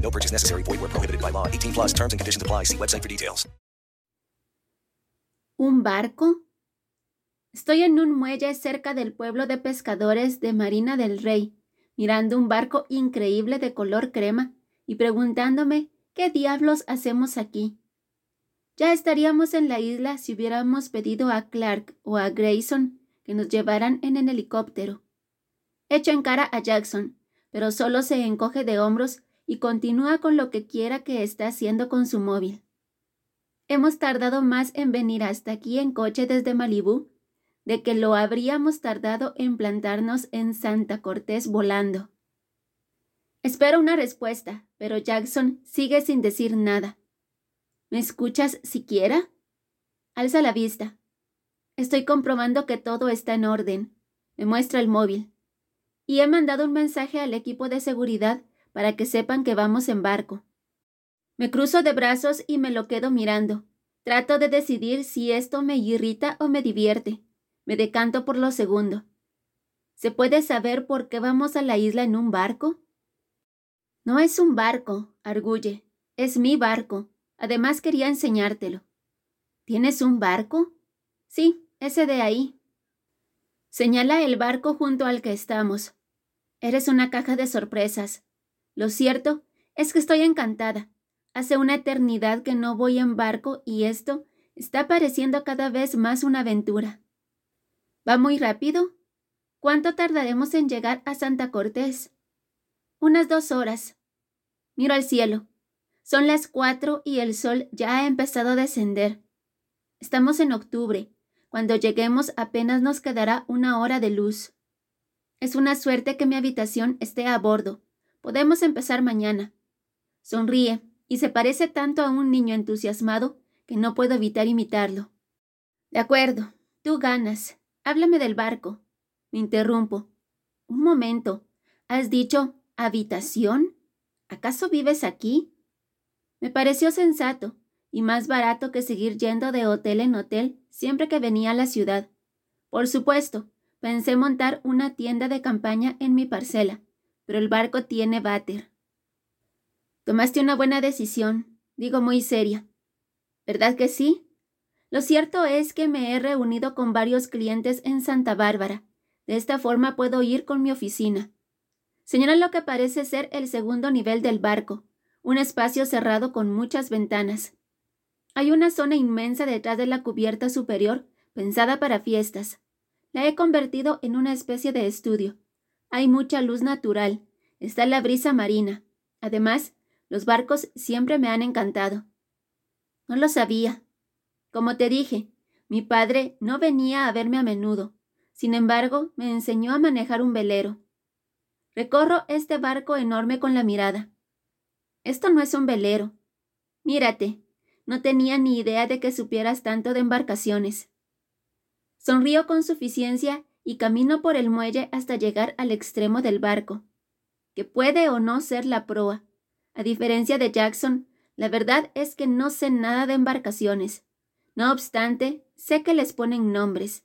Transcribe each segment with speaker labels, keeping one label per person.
Speaker 1: No purchase necessary. Void where prohibited by law. 18 plus terms and conditions apply. See website for details.
Speaker 2: ¿Un barco? Estoy en un muelle cerca del pueblo de pescadores de Marina del Rey, mirando un barco increíble de color crema y preguntándome ¿Qué diablos hacemos aquí? Ya estaríamos en la isla si hubiéramos pedido a Clark o a Grayson que nos llevaran en el helicóptero. Echo en cara a Jackson, pero solo se encoge de hombros y continúa con lo que quiera que esté haciendo con su móvil. Hemos tardado más en venir hasta aquí en coche desde Malibú de que lo habríamos tardado en plantarnos en Santa Cortés volando. Espero una respuesta, pero Jackson sigue sin decir nada. ¿Me escuchas siquiera? Alza la vista. Estoy comprobando que todo está en orden. Me muestra el móvil. Y he mandado un mensaje al equipo de seguridad para que sepan que vamos en barco. Me cruzo de brazos y me lo quedo mirando. Trato de decidir si esto me irrita o me divierte. Me decanto por lo segundo. ¿Se puede saber por qué vamos a la isla en un barco? No es un barco, arguye. Es mi barco. Además quería enseñártelo. ¿Tienes un barco? Sí, ese de ahí. Señala el barco junto al que estamos. Eres una caja de sorpresas. Lo cierto es que estoy encantada. Hace una eternidad que no voy en barco y esto está pareciendo cada vez más una aventura. ¿Va muy rápido? ¿Cuánto tardaremos en llegar a Santa Cortés? Unas dos horas. Miro al cielo. Son las cuatro y el sol ya ha empezado a descender. Estamos en octubre. Cuando lleguemos apenas nos quedará una hora de luz. Es una suerte que mi habitación esté a bordo. Podemos empezar mañana. Sonríe y se parece tanto a un niño entusiasmado que no puedo evitar imitarlo. De acuerdo, tú ganas. Háblame del barco. Me interrumpo. Un momento. ¿Has dicho habitación? ¿Acaso vives aquí? Me pareció sensato y más barato que seguir yendo de hotel en hotel siempre que venía a la ciudad. Por supuesto, pensé montar una tienda de campaña en mi parcela, pero el barco tiene váter. Tomaste una buena decisión, digo muy seria. ¿Verdad que sí? Lo cierto es que me he reunido con varios clientes en Santa Bárbara. De esta forma puedo ir con mi oficina. Señala lo que parece ser el segundo nivel del barco, un espacio cerrado con muchas ventanas. Hay una zona inmensa detrás de la cubierta superior, pensada para fiestas. La he convertido en una especie de estudio. Hay mucha luz natural, está la brisa marina. Además, los barcos siempre me han encantado. No lo sabía. Como te dije, mi padre no venía a verme a menudo. Sin embargo, me enseñó a manejar un velero. Recorro este barco enorme con la mirada. Esto no es un velero. Mírate, no tenía ni idea de que supieras tanto de embarcaciones. Sonrío con suficiencia y camino por el muelle hasta llegar al extremo del barco, que puede o no ser la proa. A diferencia de Jackson, la verdad es que no sé nada de embarcaciones. No obstante, sé que les ponen nombres.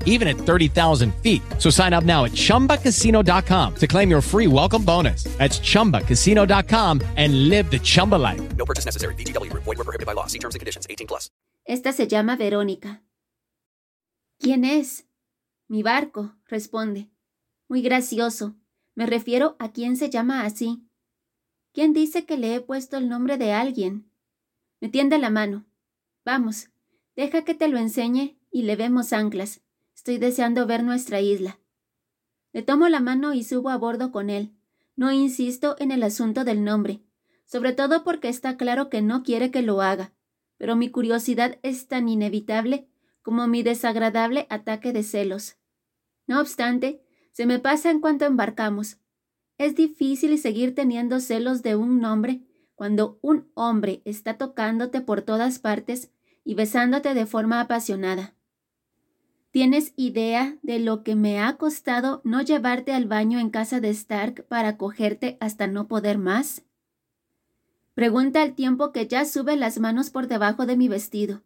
Speaker 3: even at 30,000 feet. So sign up now at chumbacasino.com to claim your free welcome bonus. That's chumbacasino.com and live the Chumba life.
Speaker 1: No purchase necessary. VGW Group. Void were prohibited by law. See terms and conditions. 18 plus.
Speaker 2: Esta se llama Verónica. ¿Quién es? Mi barco, responde. Muy gracioso. Me refiero a quién se llama así. ¿Quién dice que le he puesto el nombre de alguien? Me tiende la mano. Vamos, deja que te lo enseñe y le vemos anclas. Estoy deseando ver nuestra isla. Le tomo la mano y subo a bordo con él. No insisto en el asunto del nombre, sobre todo porque está claro que no quiere que lo haga, pero mi curiosidad es tan inevitable como mi desagradable ataque de celos. No obstante, se me pasa en cuanto embarcamos. Es difícil seguir teniendo celos de un nombre cuando un hombre está tocándote por todas partes y besándote de forma apasionada. ¿Tienes idea de lo que me ha costado no llevarte al baño en casa de Stark para cogerte hasta no poder más? Pregunta al tiempo que ya sube las manos por debajo de mi vestido.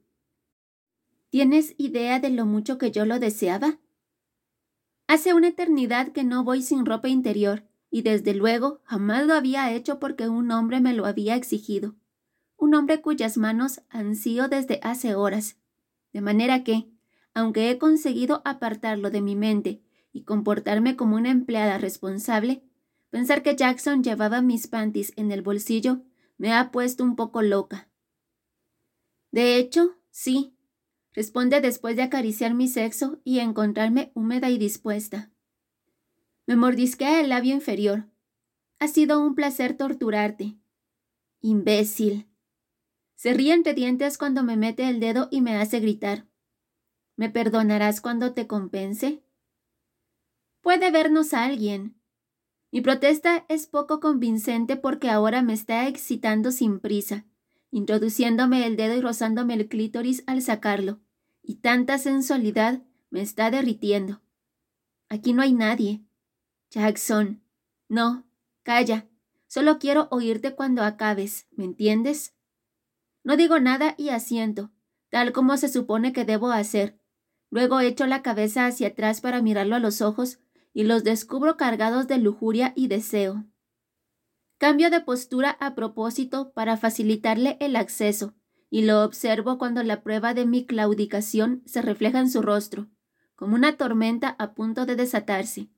Speaker 2: ¿Tienes idea de lo mucho que yo lo deseaba? Hace una eternidad que no voy sin ropa interior, y desde luego jamás lo había hecho porque un hombre me lo había exigido, un hombre cuyas manos ansío desde hace horas, de manera que, aunque he conseguido apartarlo de mi mente y comportarme como una empleada responsable, pensar que Jackson llevaba mis panties en el bolsillo me ha puesto un poco loca. De hecho, sí, responde después de acariciar mi sexo y encontrarme húmeda y dispuesta. Me mordisquea el labio inferior. Ha sido un placer torturarte. Imbécil. Se ríe entre dientes cuando me mete el dedo y me hace gritar. ¿Me perdonarás cuando te compense? Puede vernos a alguien. Mi protesta es poco convincente porque ahora me está excitando sin prisa, introduciéndome el dedo y rozándome el clítoris al sacarlo, y tanta sensualidad me está derritiendo. Aquí no hay nadie. Jackson. No, calla. Solo quiero oírte cuando acabes, ¿me entiendes? No digo nada y asiento, tal como se supone que debo hacer, Luego echo la cabeza hacia atrás para mirarlo a los ojos y los descubro cargados de lujuria y deseo. Cambio de postura a propósito para facilitarle el acceso, y lo observo cuando la prueba de mi claudicación se refleja en su rostro, como una tormenta a punto de desatarse.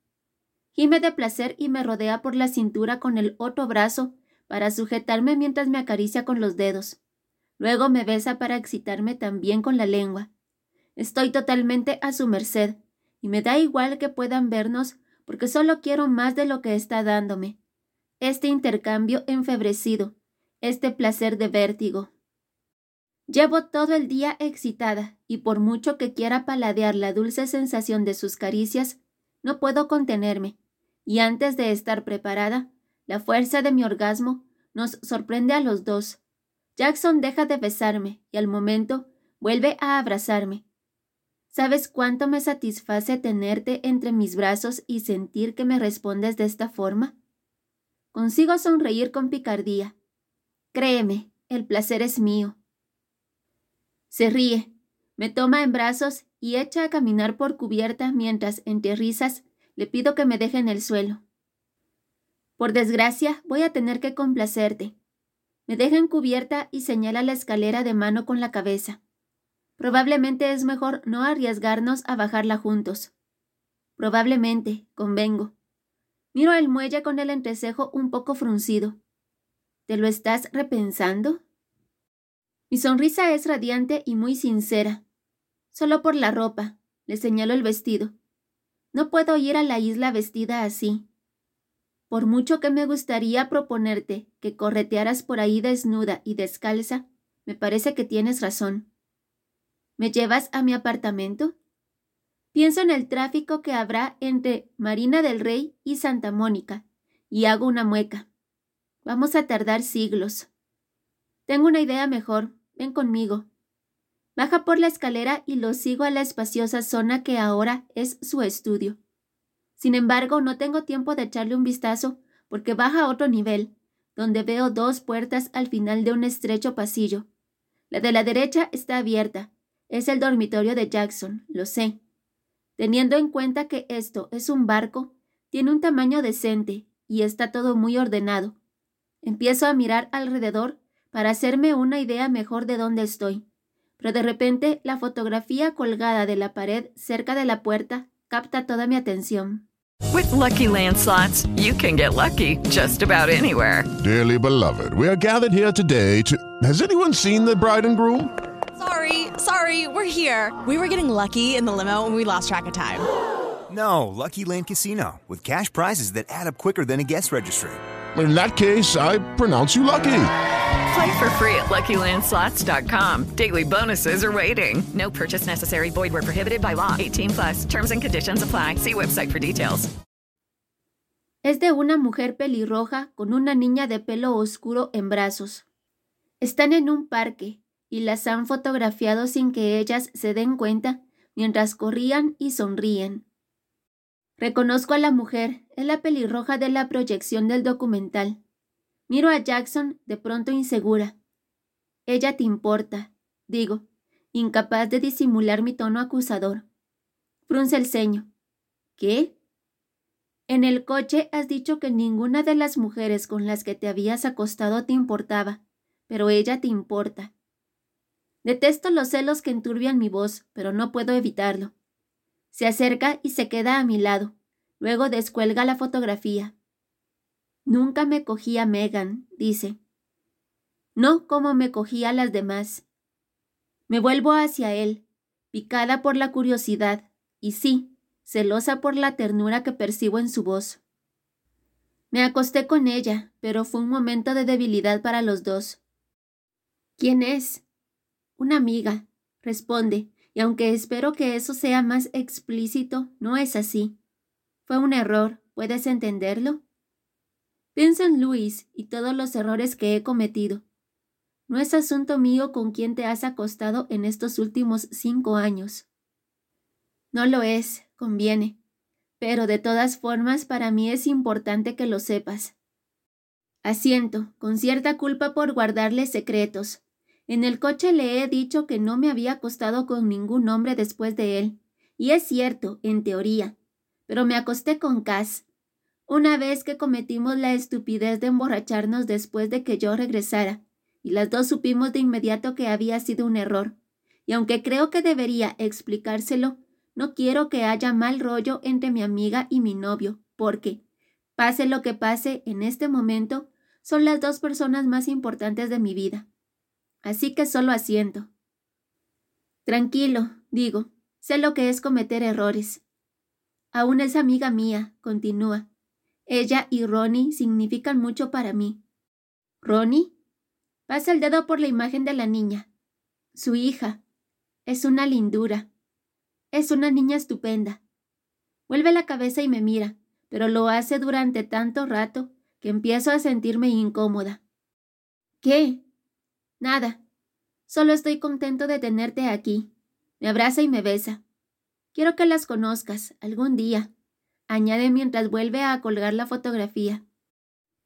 Speaker 2: Gime de placer y me rodea por la cintura con el otro brazo para sujetarme mientras me acaricia con los dedos. Luego me besa para excitarme también con la lengua. Estoy totalmente a su merced, y me da igual que puedan vernos, porque solo quiero más de lo que está dándome. Este intercambio enfebrecido, este placer de vértigo. Llevo todo el día excitada, y por mucho que quiera paladear la dulce sensación de sus caricias, no puedo contenerme, y antes de estar preparada, la fuerza de mi orgasmo nos sorprende a los dos. Jackson deja de besarme y al momento vuelve a abrazarme, ¿Sabes cuánto me satisface tenerte entre mis brazos y sentir que me respondes de esta forma? Consigo sonreír con picardía. Créeme, el placer es mío. Se ríe, me toma en brazos y echa a caminar por cubierta mientras, entre risas, le pido que me deje en el suelo. Por desgracia, voy a tener que complacerte. Me deja en cubierta y señala la escalera de mano con la cabeza. Probablemente es mejor no arriesgarnos a bajarla juntos. Probablemente, convengo. Miro el muelle con el entrecejo un poco fruncido. ¿Te lo estás repensando? Mi sonrisa es radiante y muy sincera. Solo por la ropa, le señalo el vestido. No puedo ir a la isla vestida así. Por mucho que me gustaría proponerte que corretearas por ahí desnuda y descalza, me parece que tienes razón. ¿Me llevas a mi apartamento? Pienso en el tráfico que habrá entre Marina del Rey y Santa Mónica, y hago una mueca. Vamos a tardar siglos. Tengo una idea mejor. Ven conmigo. Baja por la escalera y lo sigo a la espaciosa zona que ahora es su estudio. Sin embargo, no tengo tiempo de echarle un vistazo porque baja a otro nivel, donde veo dos puertas al final de un estrecho pasillo. La de la derecha está abierta, es el dormitorio de Jackson, lo sé. Teniendo en cuenta que esto es un barco, tiene un tamaño decente y está todo muy ordenado. Empiezo a mirar alrededor para hacerme una idea mejor de dónde estoy. Pero de repente la fotografía colgada de la pared cerca de la puerta capta toda mi atención.
Speaker 4: With lucky landslots, you can get lucky just about anywhere.
Speaker 5: Dearly beloved, we are gathered here today to. Has anyone seen the bride and groom?
Speaker 6: Sorry, sorry, we're here. We were getting lucky in the limo and we lost track of time.
Speaker 7: No, Lucky Land Casino, with cash prizes that add up quicker than a guest registry.
Speaker 5: In that case, I pronounce you lucky.
Speaker 4: Play for free at LuckyLandSlots.com. Daily bonuses are waiting. No purchase necessary. Void were prohibited by law. 18 plus. Terms and conditions apply. See website for details.
Speaker 2: Es de una mujer pelirroja con una niña de pelo oscuro en brazos. Están en un parque y las han fotografiado sin que ellas se den cuenta mientras corrían y sonríen. Reconozco a la mujer, es la pelirroja de la proyección del documental. Miro a Jackson de pronto insegura. Ella te importa, digo, incapaz de disimular mi tono acusador. Frunce el ceño. ¿Qué? En el coche has dicho que ninguna de las mujeres con las que te habías acostado te importaba, pero ella te importa. Detesto los celos que enturbian mi voz, pero no puedo evitarlo. Se acerca y se queda a mi lado. Luego descuelga la fotografía. Nunca me cogí a Megan, dice. No como me cogí a las demás. Me vuelvo hacia él, picada por la curiosidad, y sí, celosa por la ternura que percibo en su voz. Me acosté con ella, pero fue un momento de debilidad para los dos. ¿Quién es? Una amiga, responde, y aunque espero que eso sea más explícito, no es así. Fue un error, ¿puedes entenderlo? Piensa en Luis y todos los errores que he cometido. No es asunto mío con quién te has acostado en estos últimos cinco años. No lo es, conviene, pero de todas formas para mí es importante que lo sepas. Asiento, con cierta culpa por guardarle secretos. En el coche le he dicho que no me había acostado con ningún hombre después de él, y es cierto, en teoría, pero me acosté con Cass. Una vez que cometimos la estupidez de emborracharnos después de que yo regresara, y las dos supimos de inmediato que había sido un error, y aunque creo que debería explicárselo, no quiero que haya mal rollo entre mi amiga y mi novio, porque, pase lo que pase en este momento, son las dos personas más importantes de mi vida. Así que solo asiento. Tranquilo, digo, sé lo que es cometer errores. Aún es amiga mía, continúa. Ella y Ronnie significan mucho para mí. ¿Ronnie? Pasa el dedo por la imagen de la niña. Su hija. Es una lindura. Es una niña estupenda. Vuelve la cabeza y me mira, pero lo hace durante tanto rato que empiezo a sentirme incómoda. ¿Qué? Nada. Solo estoy contento de tenerte aquí. Me abraza y me besa. Quiero que las conozcas algún día, añade mientras vuelve a colgar la fotografía.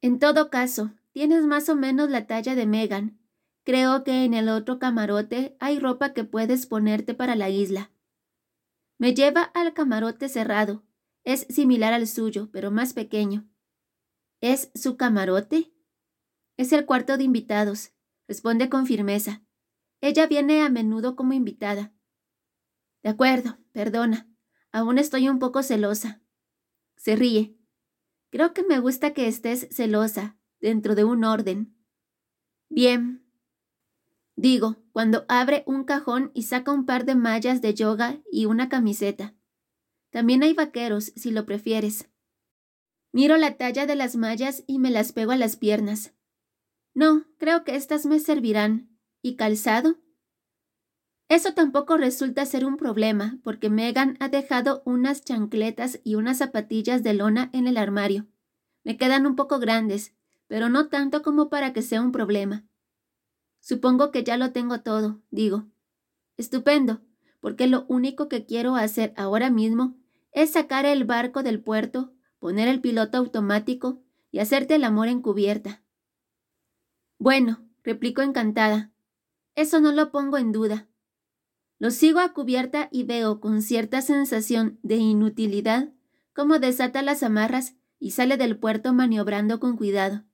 Speaker 2: En todo caso, tienes más o menos la talla de Megan. Creo que en el otro camarote hay ropa que puedes ponerte para la isla. Me lleva al camarote cerrado. Es similar al suyo, pero más pequeño. ¿Es su camarote? Es el cuarto de invitados, responde con firmeza. Ella viene a menudo como invitada. De acuerdo, perdona. Aún estoy un poco celosa. Se ríe. Creo que me gusta que estés celosa, dentro de un orden. Bien, Digo, cuando abre un cajón y saca un par de mallas de yoga y una camiseta. También hay vaqueros, si lo prefieres. Miro la talla de las mallas y me las pego a las piernas. No, creo que estas me servirán. ¿Y calzado? Eso tampoco resulta ser un problema, porque Megan ha dejado unas chancletas y unas zapatillas de lona en el armario. Me quedan un poco grandes, pero no tanto como para que sea un problema. Supongo que ya lo tengo todo, digo. Estupendo, porque lo único que quiero hacer ahora mismo es sacar el barco del puerto, poner el piloto automático y hacerte el amor en cubierta. Bueno, replico encantada. Eso no lo pongo en duda. Lo sigo a cubierta y veo con cierta sensación de inutilidad cómo desata las amarras y sale del puerto maniobrando con cuidado.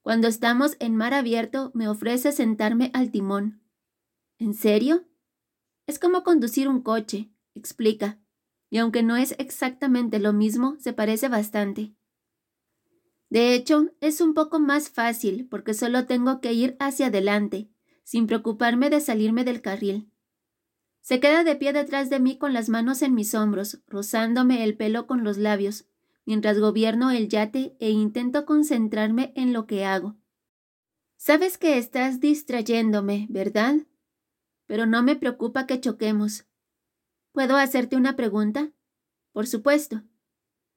Speaker 2: Cuando estamos en mar abierto me ofrece sentarme al timón. ¿En serio? Es como conducir un coche, explica, y aunque no es exactamente lo mismo, se parece bastante. De hecho, es un poco más fácil porque solo tengo que ir hacia adelante, sin preocuparme de salirme del carril. Se queda de pie detrás de mí con las manos en mis hombros, rozándome el pelo con los labios, mientras gobierno el yate e intento concentrarme en lo que hago. Sabes que estás distrayéndome, ¿verdad? Pero no me preocupa que choquemos. ¿Puedo hacerte una pregunta? Por supuesto.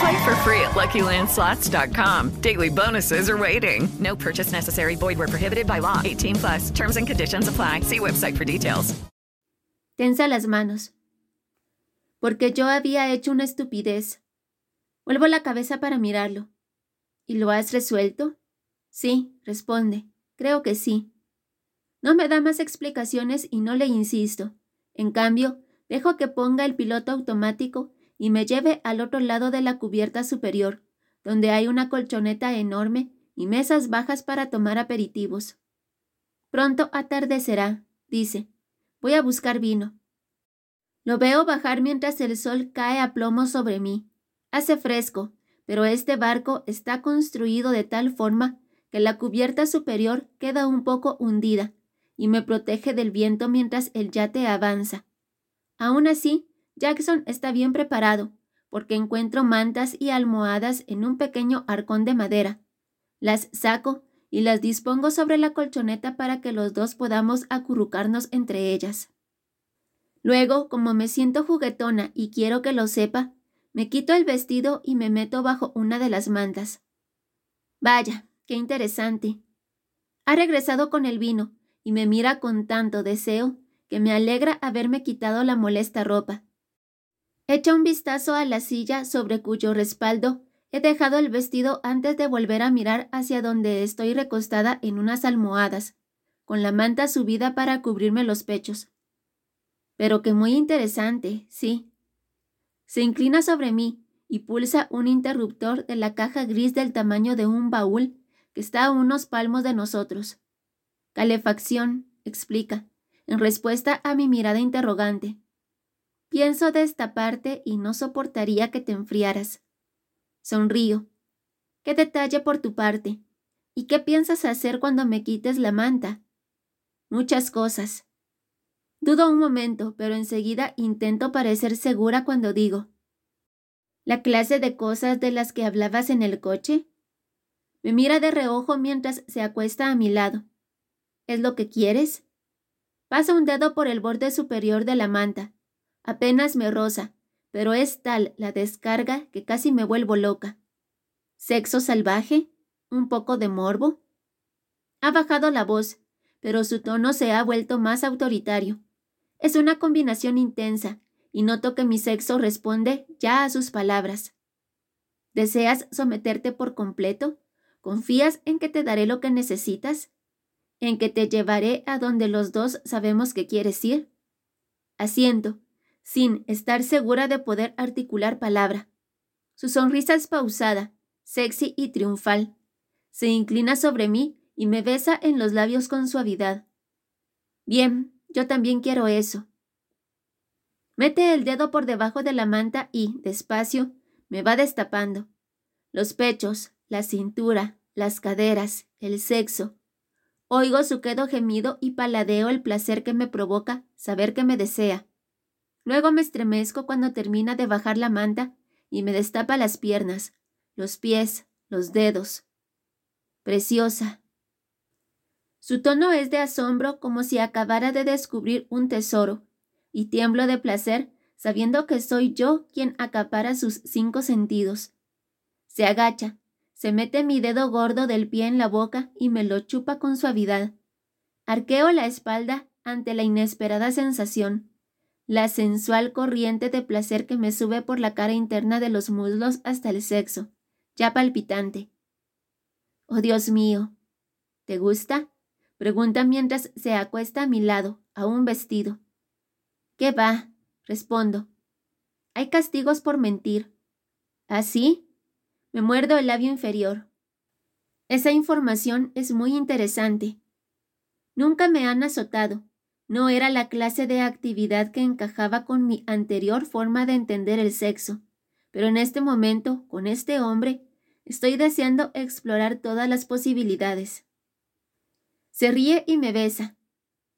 Speaker 4: Play for free at LuckyLandSlots.com. Daily bonuses are waiting. No purchase necessary. Void where prohibited by law. 18 plus. Terms and conditions apply. See website for details.
Speaker 2: Tensa las manos. Porque yo había hecho una estupidez. Vuelvo la cabeza para mirarlo. ¿Y lo has resuelto? Sí, responde. Creo que sí. No me da más explicaciones y no le insisto. En cambio, dejo que ponga el piloto automático y me lleve al otro lado de la cubierta superior, donde hay una colchoneta enorme y mesas bajas para tomar aperitivos. Pronto atardecerá, dice. Voy a buscar vino. Lo veo bajar mientras el sol cae a plomo sobre mí. Hace fresco, pero este barco está construido de tal forma que la cubierta superior queda un poco hundida y me protege del viento mientras el yate avanza. Aún así, Jackson está bien preparado, porque encuentro mantas y almohadas en un pequeño arcón de madera. Las saco y las dispongo sobre la colchoneta para que los dos podamos acurrucarnos entre ellas. Luego, como me siento juguetona y quiero que lo sepa, me quito el vestido y me meto bajo una de las mantas. Vaya, qué interesante. Ha regresado con el vino y me mira con tanto deseo que me alegra haberme quitado la molesta ropa. Echa un vistazo a la silla sobre cuyo respaldo he dejado el vestido antes de volver a mirar hacia donde estoy recostada en unas almohadas, con la manta subida para cubrirme los pechos. Pero que muy interesante, sí. Se inclina sobre mí y pulsa un interruptor de la caja gris del tamaño de un baúl que está a unos palmos de nosotros. Calefacción, explica, en respuesta a mi mirada interrogante. Pienso de esta parte y no soportaría que te enfriaras. Sonrío. ¿Qué detalle por tu parte? ¿Y qué piensas hacer cuando me quites la manta? Muchas cosas. Dudo un momento, pero enseguida intento parecer segura cuando digo. ¿La clase de cosas de las que hablabas en el coche? Me mira de reojo mientras se acuesta a mi lado. ¿Es lo que quieres? Pasa un dedo por el borde superior de la manta. Apenas me roza, pero es tal la descarga que casi me vuelvo loca. ¿Sexo salvaje? ¿Un poco de morbo? Ha bajado la voz, pero su tono se ha vuelto más autoritario. Es una combinación intensa, y noto que mi sexo responde ya a sus palabras. ¿Deseas someterte por completo? ¿Confías en que te daré lo que necesitas? ¿En que te llevaré a donde los dos sabemos que quieres ir? Asiento, sin estar segura de poder articular palabra. Su sonrisa es pausada, sexy y triunfal. Se inclina sobre mí y me besa en los labios con suavidad. Bien, yo también quiero eso. Mete el dedo por debajo de la manta y, despacio, me va destapando. Los pechos, la cintura, las caderas, el sexo. Oigo su quedo gemido y paladeo el placer que me provoca saber que me desea. Luego me estremezco cuando termina de bajar la manta y me destapa las piernas, los pies, los dedos. Preciosa. Su tono es de asombro como si acabara de descubrir un tesoro, y tiemblo de placer sabiendo que soy yo quien acapara sus cinco sentidos. Se agacha, se mete mi dedo gordo del pie en la boca y me lo chupa con suavidad. Arqueo la espalda ante la inesperada sensación, la sensual corriente de placer que me sube por la cara interna de los muslos hasta el sexo, ya palpitante. Oh Dios mío. ¿Te gusta? Pregunta mientras se acuesta a mi lado, aún vestido. ¿Qué va? Respondo. Hay castigos por mentir. ¿Así? Me muerdo el labio inferior. Esa información es muy interesante. Nunca me han azotado. No era la clase de actividad que encajaba con mi anterior forma de entender el sexo. Pero en este momento, con este hombre, estoy deseando explorar todas las posibilidades. Se ríe y me besa.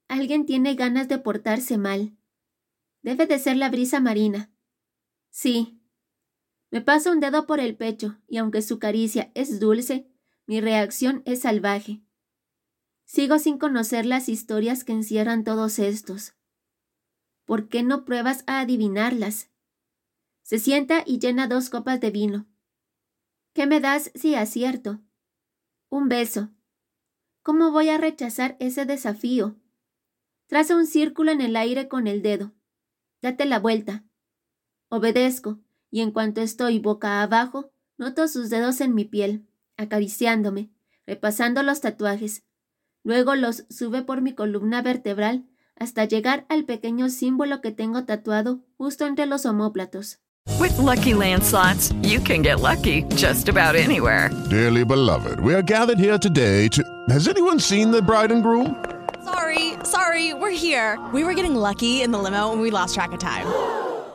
Speaker 2: Alguien tiene ganas de portarse mal. Debe de ser la brisa marina. Sí. Me pasa un dedo por el pecho y aunque su caricia es dulce, mi reacción es salvaje. Sigo sin conocer las historias que encierran todos estos. ¿Por qué no pruebas a adivinarlas? Se sienta y llena dos copas de vino. ¿Qué me das si acierto? Un beso. ¿Cómo voy a rechazar ese desafío? Traza un círculo en el aire con el dedo. Date la vuelta. Obedezco, y en cuanto estoy boca abajo, noto sus dedos en mi piel, acariciándome, repasando los tatuajes. Luego los sube por mi columna vertebral hasta llegar al pequeño símbolo que tengo tatuado justo entre los omóplatos.
Speaker 4: With lucky landslots, you can get lucky just about anywhere.
Speaker 5: Dearly beloved, we are gathered here today to. Has anyone seen the bride and groom?
Speaker 6: Sorry, sorry, we're here. We were getting lucky in the limo and we lost track of time.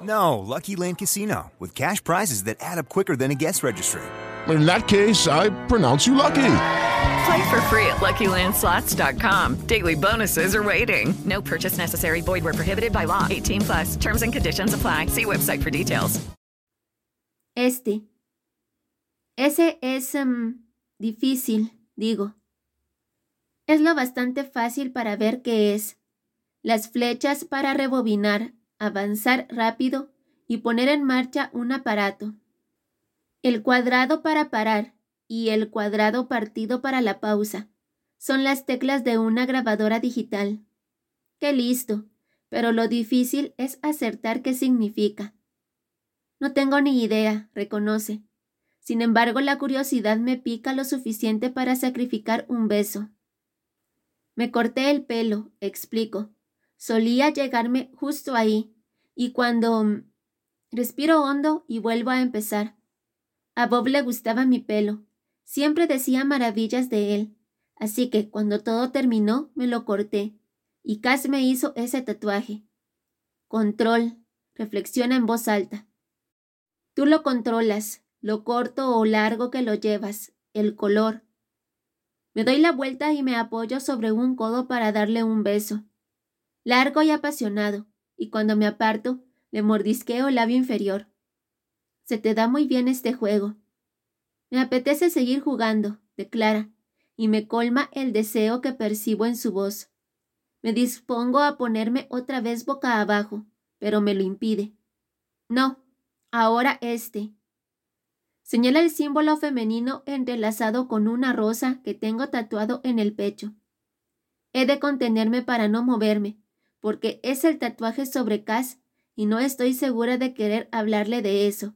Speaker 7: No, Lucky Land Casino, with cash prizes that add up quicker than a guest registry.
Speaker 5: In that case, I pronounce you lucky.
Speaker 4: Play for free at LuckyLandSlots.com. Daily bonuses are waiting. No purchase necessary. Void where prohibited by law. 18 plus. Terms and conditions apply. See website for details.
Speaker 2: Este. Ese es um, difícil, digo. Es lo bastante fácil para ver qué es. Las flechas para rebobinar, avanzar rápido y poner en marcha un aparato. El cuadrado para parar y el cuadrado partido para la pausa. Son las teclas de una grabadora digital. Qué listo, pero lo difícil es acertar qué significa. No tengo ni idea, reconoce. Sin embargo, la curiosidad me pica lo suficiente para sacrificar un beso. Me corté el pelo, explico. Solía llegarme justo ahí, y cuando... Respiro hondo y vuelvo a empezar. A Bob le gustaba mi pelo. Siempre decía maravillas de él. Así que cuando todo terminó, me lo corté. Y Cass me hizo ese tatuaje. Control. Reflexiona en voz alta. Tú lo controlas, lo corto o largo que lo llevas, el color. Me doy la vuelta y me apoyo sobre un codo para darle un beso. Largo y apasionado, y cuando me aparto, le mordisqueo el labio inferior. Se te da muy bien este juego. Me apetece seguir jugando, declara, y me colma el deseo que percibo en su voz. Me dispongo a ponerme otra vez boca abajo, pero me lo impide. No, ahora este. Señala el símbolo femenino entrelazado con una rosa que tengo tatuado en el pecho. He de contenerme para no moverme, porque es el tatuaje sobre Cass y no estoy segura de querer hablarle de eso.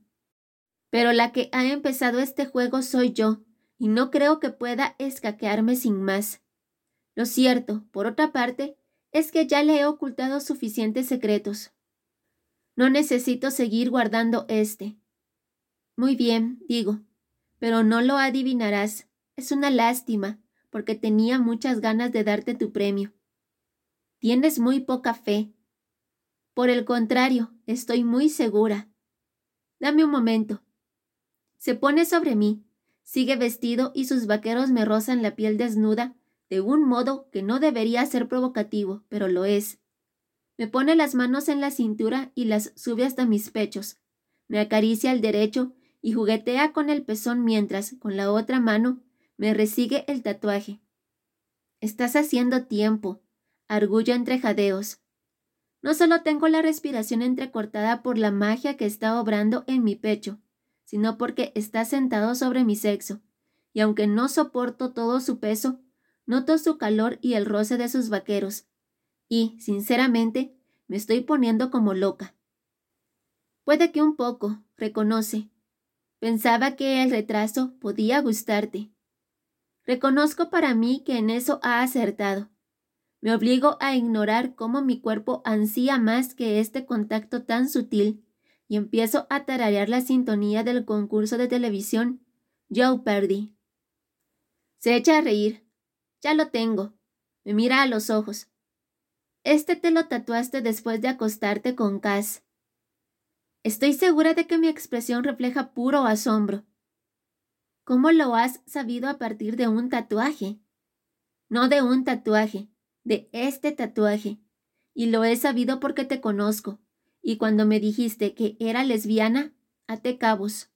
Speaker 2: Pero la que ha empezado este juego soy yo, y no creo que pueda escaquearme sin más. Lo cierto, por otra parte, es que ya le he ocultado suficientes secretos. No necesito seguir guardando este. Muy bien, digo, pero no lo adivinarás. Es una lástima, porque tenía muchas ganas de darte tu premio. Tienes muy poca fe. Por el contrario, estoy muy segura. Dame un momento. Se pone sobre mí, sigue vestido y sus vaqueros me rozan la piel desnuda de un modo que no debería ser provocativo, pero lo es. Me pone las manos en la cintura y las sube hasta mis pechos. Me acaricia el derecho y juguetea con el pezón mientras, con la otra mano, me resigue el tatuaje. Estás haciendo tiempo, argullo entre jadeos. No solo tengo la respiración entrecortada por la magia que está obrando en mi pecho, sino porque está sentado sobre mi sexo, y aunque no soporto todo su peso, noto su calor y el roce de sus vaqueros, y, sinceramente, me estoy poniendo como loca. Puede que un poco, reconoce. Pensaba que el retraso podía gustarte. Reconozco para mí que en eso ha acertado. Me obligo a ignorar cómo mi cuerpo ansía más que este contacto tan sutil y empiezo a tararear la sintonía del concurso de televisión Joe Perdí. Se echa a reír. Ya lo tengo. Me mira a los ojos. Este te lo tatuaste después de acostarte con Cass. Estoy segura de que mi expresión refleja puro asombro. ¿Cómo lo has sabido a partir de un tatuaje? No de un tatuaje, de este tatuaje. Y lo he sabido porque te conozco. Y cuando me dijiste que era lesbiana, até cabos.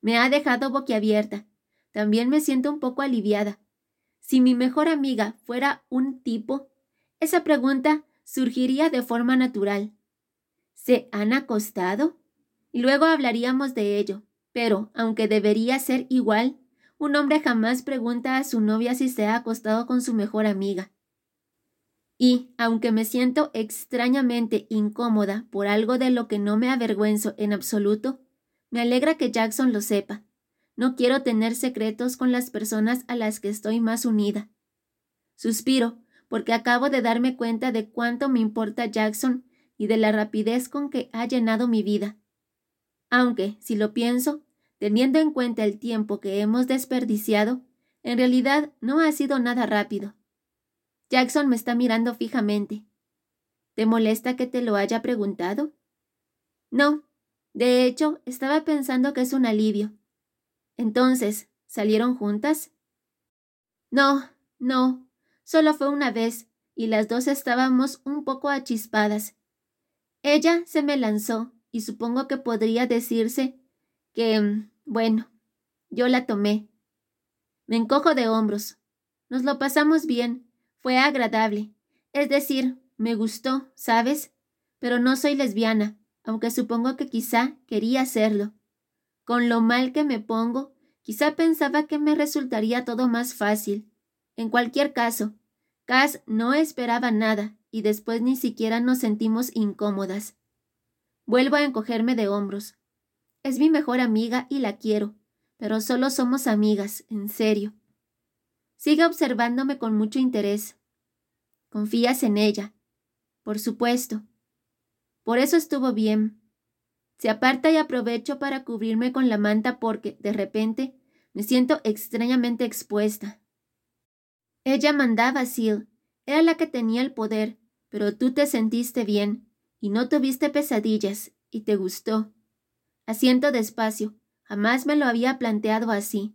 Speaker 2: Me ha dejado boquiabierta. También me siento un poco aliviada. Si mi mejor amiga fuera un tipo, esa pregunta surgiría de forma natural. ¿Se han acostado? Y luego hablaríamos de ello. Pero, aunque debería ser igual, un hombre jamás pregunta a su novia si se ha acostado con su mejor amiga. Y, aunque me siento extrañamente incómoda por algo de lo que no me avergüenzo en absoluto, me alegra que Jackson lo sepa. No quiero tener secretos con las personas a las que estoy más unida. Suspiro porque acabo de darme cuenta de cuánto me importa Jackson y de la rapidez con que ha llenado mi vida. Aunque, si lo pienso, teniendo en cuenta el tiempo que hemos desperdiciado, en realidad no ha sido nada rápido. Jackson me está mirando fijamente. ¿Te molesta que te lo haya preguntado? No. De hecho, estaba pensando que es un alivio. Entonces, ¿salieron juntas? No, no, Solo fue una vez, y las dos estábamos un poco achispadas. Ella se me lanzó, y supongo que podría decirse que, bueno, yo la tomé. Me encojo de hombros. Nos lo pasamos bien, fue agradable. Es decir, me gustó, ¿sabes? Pero no soy lesbiana, aunque supongo que quizá quería serlo. Con lo mal que me pongo, quizá pensaba que me resultaría todo más fácil. En cualquier caso, Cass no esperaba nada y después ni siquiera nos sentimos incómodas. Vuelvo a encogerme de hombros. Es mi mejor amiga y la quiero, pero solo somos amigas, en serio. Sigue observándome con mucho interés. Confías en ella. Por supuesto. Por eso estuvo bien. Se aparta y aprovecho para cubrirme con la manta porque, de repente, me siento extrañamente expuesta. Ella mandaba, Sil. Era la que tenía el poder, pero tú te sentiste bien, y no tuviste pesadillas, y te gustó. Asiento despacio. Jamás me lo había planteado así.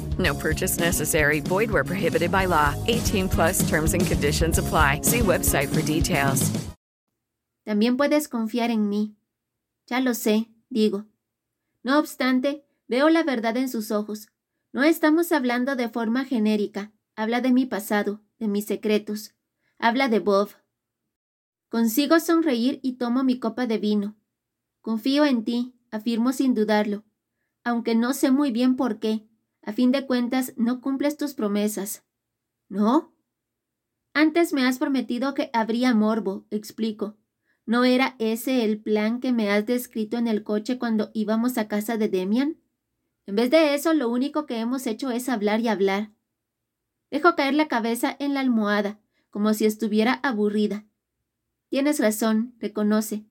Speaker 4: No purchase necessary. Void where prohibited by law. 18 plus terms and conditions apply. See website for details.
Speaker 2: También puedes confiar en mí. Ya lo sé, digo. No obstante, veo la verdad en sus ojos. No estamos hablando de forma genérica. Habla de mi pasado, de mis secretos. Habla de Bob. Consigo sonreír y tomo mi copa de vino. Confío en ti, afirmo sin dudarlo, aunque no sé muy bien por qué. A fin de cuentas, no cumples tus promesas. ¿No? Antes me has prometido que habría morbo, explico. ¿No era ese el plan que me has descrito en el coche cuando íbamos a casa de Demian? En vez de eso, lo único que hemos hecho es hablar y hablar. Dejo caer la cabeza en la almohada, como si estuviera aburrida. Tienes razón, reconoce.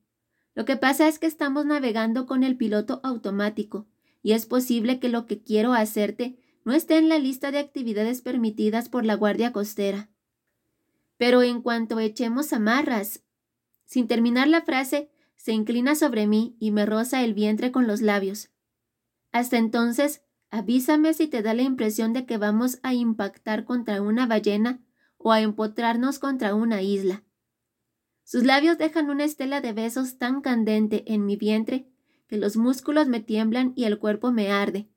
Speaker 2: Lo que pasa es que estamos navegando con el piloto automático, y es posible que lo que quiero hacerte no esté en la lista de actividades permitidas por la Guardia Costera. Pero en cuanto echemos amarras, sin terminar la frase, se inclina sobre mí y me roza el vientre con los labios. Hasta entonces, Avísame si te da la impresión de que vamos a impactar contra una ballena o a empotrarnos contra una isla. Sus labios dejan una estela de besos tan candente en mi vientre que los músculos me tiemblan y el cuerpo me arde.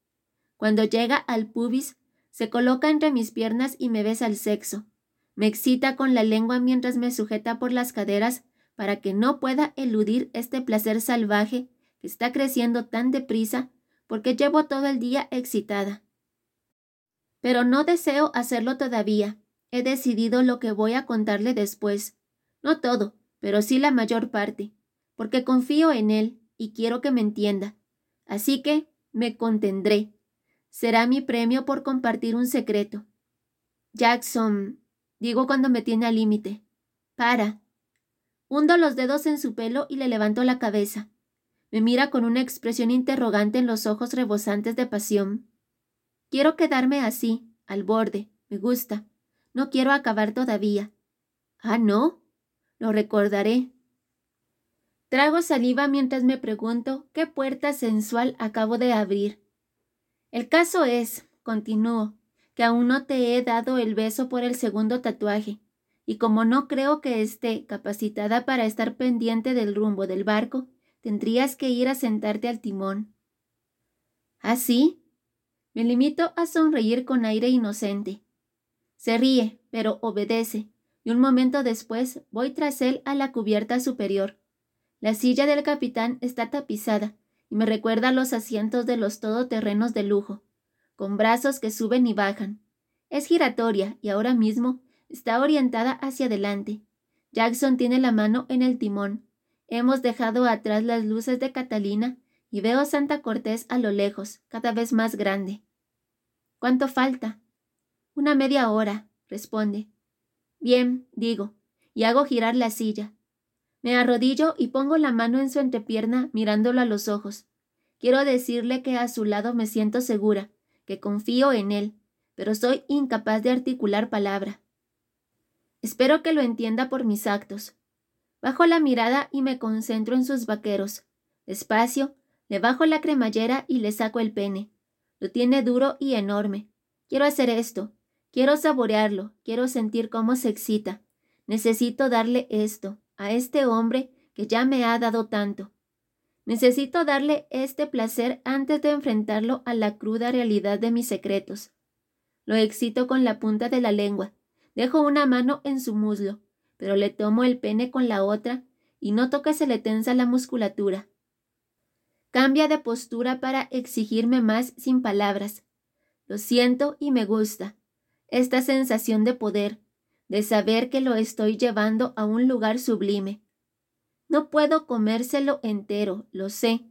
Speaker 2: Cuando llega al pubis, se coloca entre mis piernas y me besa el sexo. Me excita con la lengua mientras me sujeta por las caderas para que no pueda eludir este placer salvaje que está creciendo tan deprisa porque llevo todo el día excitada. Pero no deseo hacerlo todavía. He decidido lo que voy a contarle después. No todo, pero sí la mayor parte, porque confío en él y quiero que me entienda. Así que me contendré. Será mi premio por compartir un secreto. Jackson, digo cuando me tiene al límite. Para. Hundo los dedos en su pelo y le levanto la cabeza. Me mira con una expresión interrogante en los ojos rebosantes de pasión. Quiero quedarme así, al borde. Me gusta. No quiero acabar todavía. Ah, no. Lo recordaré. Trago saliva mientras me pregunto qué puerta sensual acabo de abrir. El caso es, continúo, que aún no te he dado el beso por el segundo tatuaje, y como no creo que esté capacitada para estar pendiente del rumbo del barco, Tendrías que ir a sentarte al timón. ¿Ah, sí? Me limito a sonreír con aire inocente. Se ríe, pero obedece, y un momento después voy tras él a la cubierta superior. La silla del capitán está tapizada y me recuerda los asientos de los todoterrenos de lujo, con brazos que suben y bajan. Es giratoria y ahora mismo está orientada hacia adelante. Jackson tiene la mano en el timón, Hemos dejado atrás las luces de Catalina y veo Santa Cortés a lo lejos, cada vez más grande. ¿Cuánto falta? Una media hora, responde. Bien, digo, y hago girar la silla. Me arrodillo y pongo la mano en su entrepierna mirándolo a los ojos. Quiero decirle que a su lado me siento segura, que confío en él, pero soy incapaz de articular palabra. Espero que lo entienda por mis actos. Bajo la mirada y me concentro en sus vaqueros. Despacio, le bajo la cremallera y le saco el pene. Lo tiene duro y enorme. Quiero hacer esto. Quiero saborearlo. Quiero sentir cómo se excita. Necesito darle esto, a este hombre que ya me ha dado tanto. Necesito darle este placer antes de enfrentarlo a la cruda realidad de mis secretos. Lo excito con la punta de la lengua. Dejo una mano en su muslo pero le tomo el pene con la otra y noto que se le tensa la musculatura. Cambia de postura para exigirme más sin palabras. Lo siento y me gusta. Esta sensación de poder, de saber que lo estoy llevando a un lugar sublime. No puedo comérselo entero, lo sé,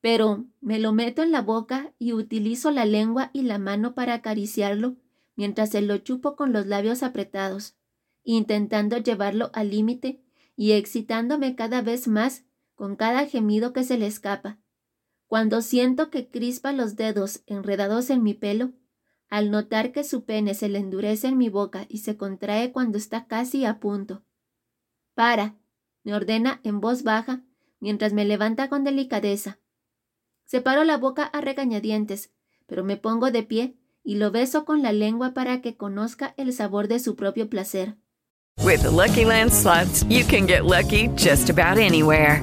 Speaker 2: pero me lo meto en la boca y utilizo la lengua y la mano para acariciarlo mientras se lo chupo con los labios apretados intentando llevarlo al límite y excitándome cada vez más con cada gemido que se le escapa. Cuando siento que crispa los dedos enredados en mi pelo, al notar que su pene se le endurece en mi boca y se contrae cuando está casi a punto. Para, me ordena en voz baja mientras me levanta con delicadeza. Separo la boca a regañadientes, pero me pongo de pie y lo beso con la lengua para que conozca el sabor de su propio placer.
Speaker 4: With the Lucky Land you can get lucky just about anywhere.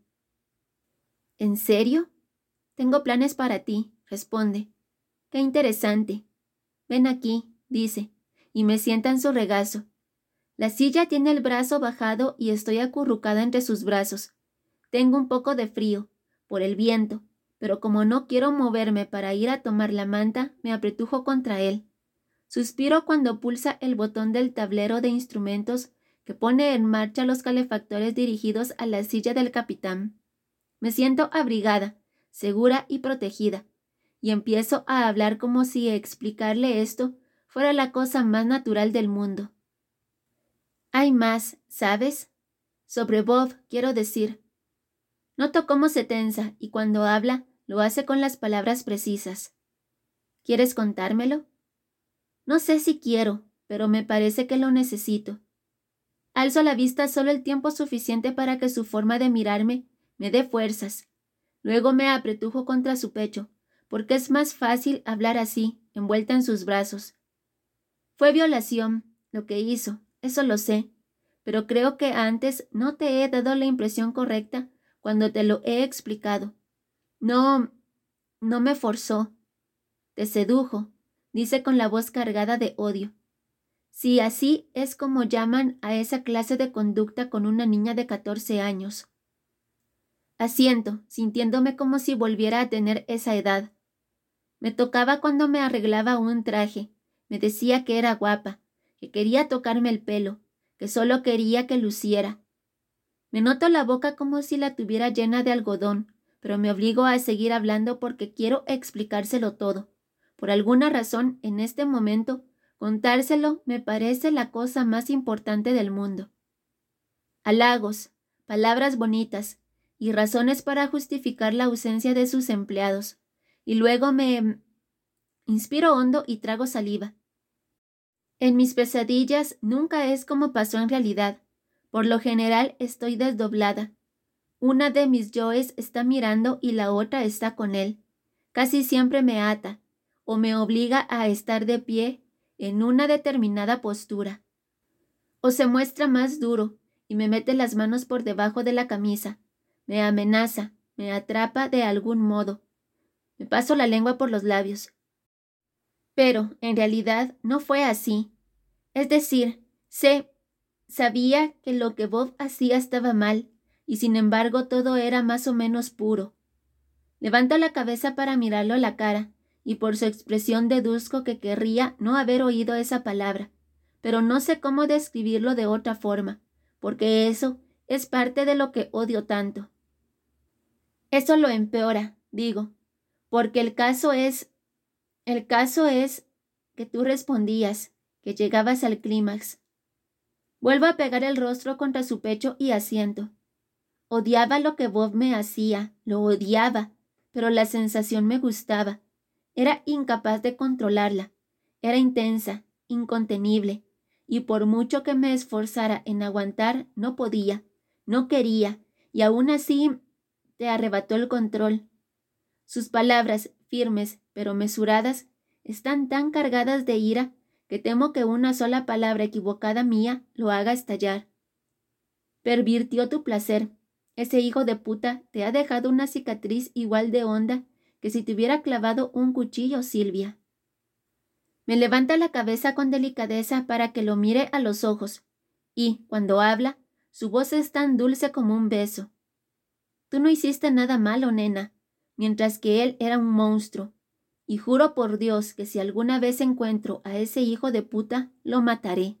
Speaker 2: ¿En serio? Tengo planes para ti, responde. Qué interesante. Ven aquí, dice, y me sienta en su regazo. La silla tiene el brazo bajado y estoy acurrucada entre sus brazos. Tengo un poco de frío, por el viento, pero como no quiero moverme para ir a tomar la manta, me apretujo contra él. Suspiro cuando pulsa el botón del tablero de instrumentos que pone en marcha los calefactores dirigidos a la silla del capitán. Me siento abrigada, segura y protegida, y empiezo a hablar como si explicarle esto fuera la cosa más natural del mundo. Hay más, ¿sabes? Sobre Bob, quiero decir. Noto cómo se tensa y cuando habla lo hace con las palabras precisas. ¿Quieres contármelo? No sé si quiero, pero me parece que lo necesito. Alzo la vista solo el tiempo suficiente para que su forma de mirarme me dé fuerzas. Luego me apretujo contra su pecho, porque es más fácil hablar así, envuelta en sus brazos. Fue violación lo que hizo, eso lo sé, pero creo que antes no te he dado la impresión correcta cuando te lo he explicado. No, no me forzó. Te sedujo, dice con la voz cargada de odio. Si así es como llaman a esa clase de conducta con una niña de catorce años. Asiento, sintiéndome como si volviera a tener esa edad. Me tocaba cuando me arreglaba un traje, me decía que era guapa, que quería tocarme el pelo, que solo quería que luciera. Me noto la boca como si la tuviera llena de algodón, pero me obligo a seguir hablando porque quiero explicárselo todo. Por alguna razón, en este momento, contárselo me parece la cosa más importante del mundo. Halagos, palabras bonitas y razones para justificar la ausencia de sus empleados. Y luego me inspiro hondo y trago saliva. En mis pesadillas nunca es como pasó en realidad. Por lo general estoy desdoblada. Una de mis yoes está mirando y la otra está con él. Casi siempre me ata, o me obliga a estar de pie en una determinada postura. O se muestra más duro y me mete las manos por debajo de la camisa, me amenaza, me atrapa de algún modo. Me paso la lengua por los labios. Pero, en realidad, no fue así. Es decir, sé, sabía que lo que Bob hacía estaba mal, y sin embargo todo era más o menos puro. Levanto la cabeza para mirarlo a la cara, y por su expresión deduzco que querría no haber oído esa palabra, pero no sé cómo describirlo de otra forma, porque eso es parte de lo que odio tanto. Eso lo empeora, digo, porque el caso es... El caso es que tú respondías, que llegabas al clímax. Vuelvo a pegar el rostro contra su pecho y asiento. Odiaba lo que Bob me hacía, lo odiaba, pero la sensación me gustaba, era incapaz de controlarla. Era intensa, incontenible, y por mucho que me esforzara en aguantar, no podía, no quería, y aún así te arrebató el control. Sus palabras, firmes pero mesuradas, están tan cargadas de ira que temo que una sola palabra equivocada mía lo haga estallar. Pervirtió tu placer. Ese hijo de puta te ha dejado una cicatriz igual de honda que si te hubiera clavado un cuchillo, Silvia. Me levanta la cabeza con delicadeza para que lo mire a los ojos, y, cuando habla, su voz es tan dulce como un beso. Tú no hiciste nada malo, nena, mientras que él era un monstruo, y juro por Dios que si alguna vez encuentro a ese hijo de puta, lo mataré.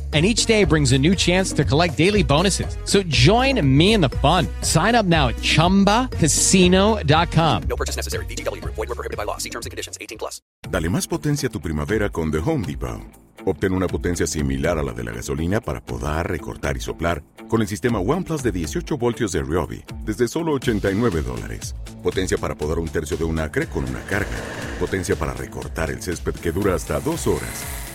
Speaker 3: and each day brings a new chance to collect daily bonuses. So join me in the fun. Sign up now at ChumbaCasino.com.
Speaker 1: No purchase necessary. BGW. Void were prohibited by law. See terms and conditions. 18 plus.
Speaker 5: Dale más potencia a tu primavera con The Home Depot. Obtén una potencia similar a la de la gasolina para podar, recortar y soplar con el sistema OnePlus de 18 voltios de Ryobi desde solo 89 dólares. Potencia para podar un tercio de un acre con una carga. Potencia para recortar el césped que dura hasta dos horas.